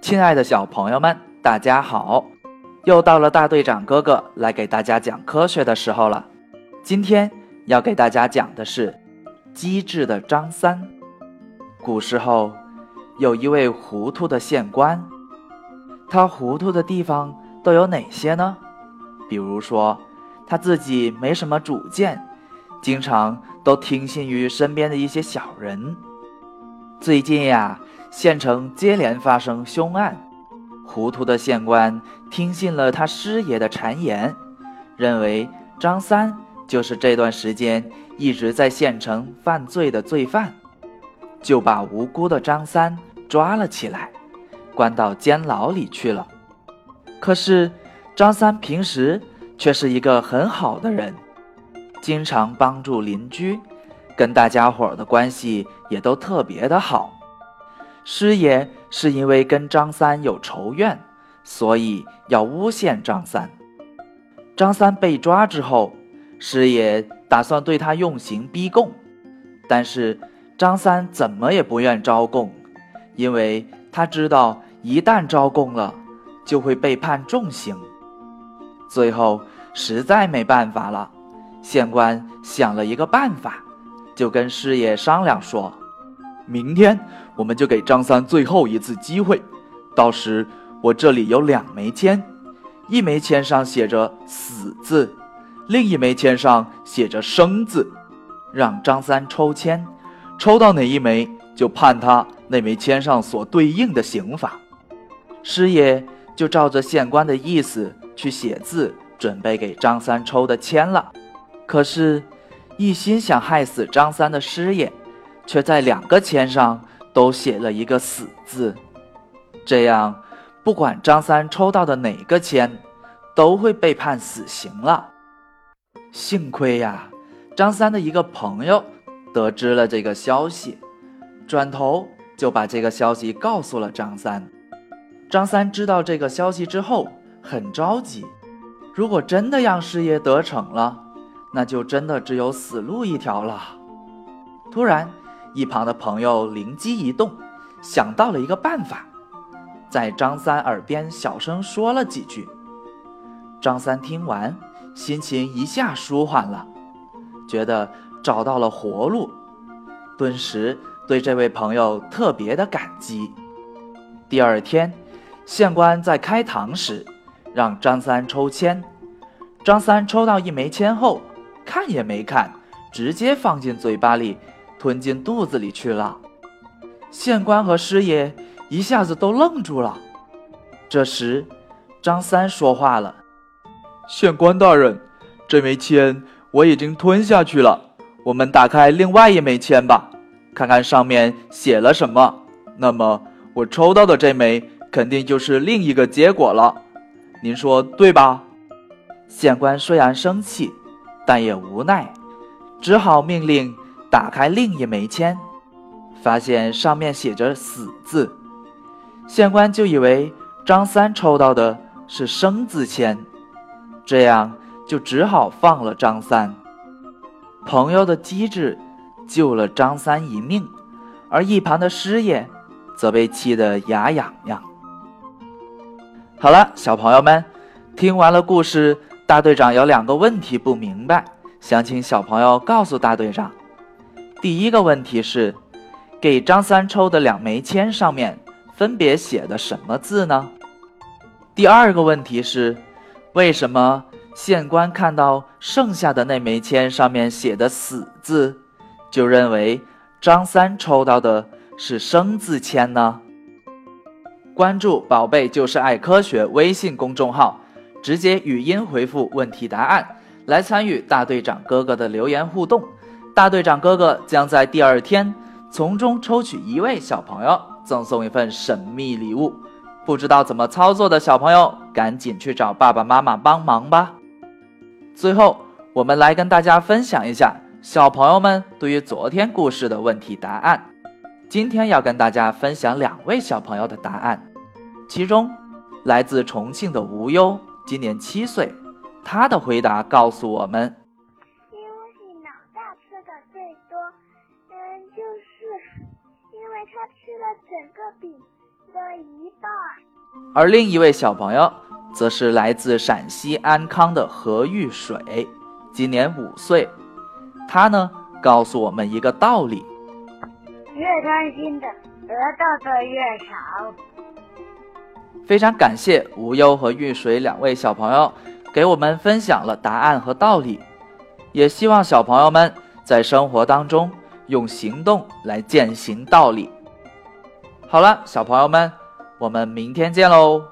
亲爱的小朋友们，大家好！又到了大队长哥哥来给大家讲科学的时候了。今天要给大家讲的是机智的张三。古时候有一位糊涂的县官，他糊涂的地方都有哪些呢？比如说，他自己没什么主见，经常都听信于身边的一些小人。最近呀。县城接连发生凶案，糊涂的县官听信了他师爷的谗言，认为张三就是这段时间一直在县城犯罪的罪犯，就把无辜的张三抓了起来，关到监牢里去了。可是张三平时却是一个很好的人，经常帮助邻居，跟大家伙的关系也都特别的好。师爷是因为跟张三有仇怨，所以要诬陷张三。张三被抓之后，师爷打算对他用刑逼供，但是张三怎么也不愿招供，因为他知道一旦招供了，就会被判重刑。最后实在没办法了，县官想了一个办法，就跟师爷商量说。明天我们就给张三最后一次机会，到时我这里有两枚签，一枚签上写着“死”字，另一枚签上写着“生”字，让张三抽签，抽到哪一枚就判他那枚签上所对应的刑罚。师爷就照着县官的意思去写字，准备给张三抽的签了。可是，一心想害死张三的师爷。却在两个签上都写了一个“死”字，这样不管张三抽到的哪个签，都会被判死刑了。幸亏呀，张三的一个朋友得知了这个消息，转头就把这个消息告诉了张三。张三知道这个消息之后，很着急。如果真的让师爷得逞了，那就真的只有死路一条了。突然。一旁的朋友灵机一动，想到了一个办法，在张三耳边小声说了几句。张三听完，心情一下舒缓了，觉得找到了活路，顿时对这位朋友特别的感激。第二天，县官在开堂时，让张三抽签。张三抽到一枚签后，看也没看，直接放进嘴巴里。吞进肚子里去了，县官和师爷一下子都愣住了。这时，张三说话了：“县官大人，这枚签我已经吞下去了。我们打开另外一枚签吧，看看上面写了什么。那么，我抽到的这枚肯定就是另一个结果了。您说对吧？”县官虽然生气，但也无奈，只好命令。打开另一枚签，发现上面写着“死”字，县官就以为张三抽到的是“生”字签，这样就只好放了张三。朋友的机智救了张三一命，而一旁的师爷则被气得牙痒痒。好了，小朋友们，听完了故事，大队长有两个问题不明白，想请小朋友告诉大队长。第一个问题是，给张三抽的两枚签上面分别写的什么字呢？第二个问题是，为什么县官看到剩下的那枚签上面写的“死”字，就认为张三抽到的是“生”字签呢？关注“宝贝就是爱科学”微信公众号，直接语音回复问题答案，来参与大队长哥哥的留言互动。大队长哥哥将在第二天从中抽取一位小朋友，赠送一份神秘礼物。不知道怎么操作的小朋友，赶紧去找爸爸妈妈帮忙吧。最后，我们来跟大家分享一下小朋友们对于昨天故事的问题答案。今天要跟大家分享两位小朋友的答案，其中来自重庆的无忧，今年七岁，他的回答告诉我们。因为老大吃的最多，嗯，就是因为他吃了整个饼，的一半。而另一位小朋友，则是来自陕西安康的何玉水，今年五岁。他呢，告诉我们一个道理：越贪心的，得到的越少。非常感谢无忧和玉水两位小朋友给我们分享了答案和道理，也希望小朋友们在生活当中用行动来践行道理。好了，小朋友们，我们明天见喽。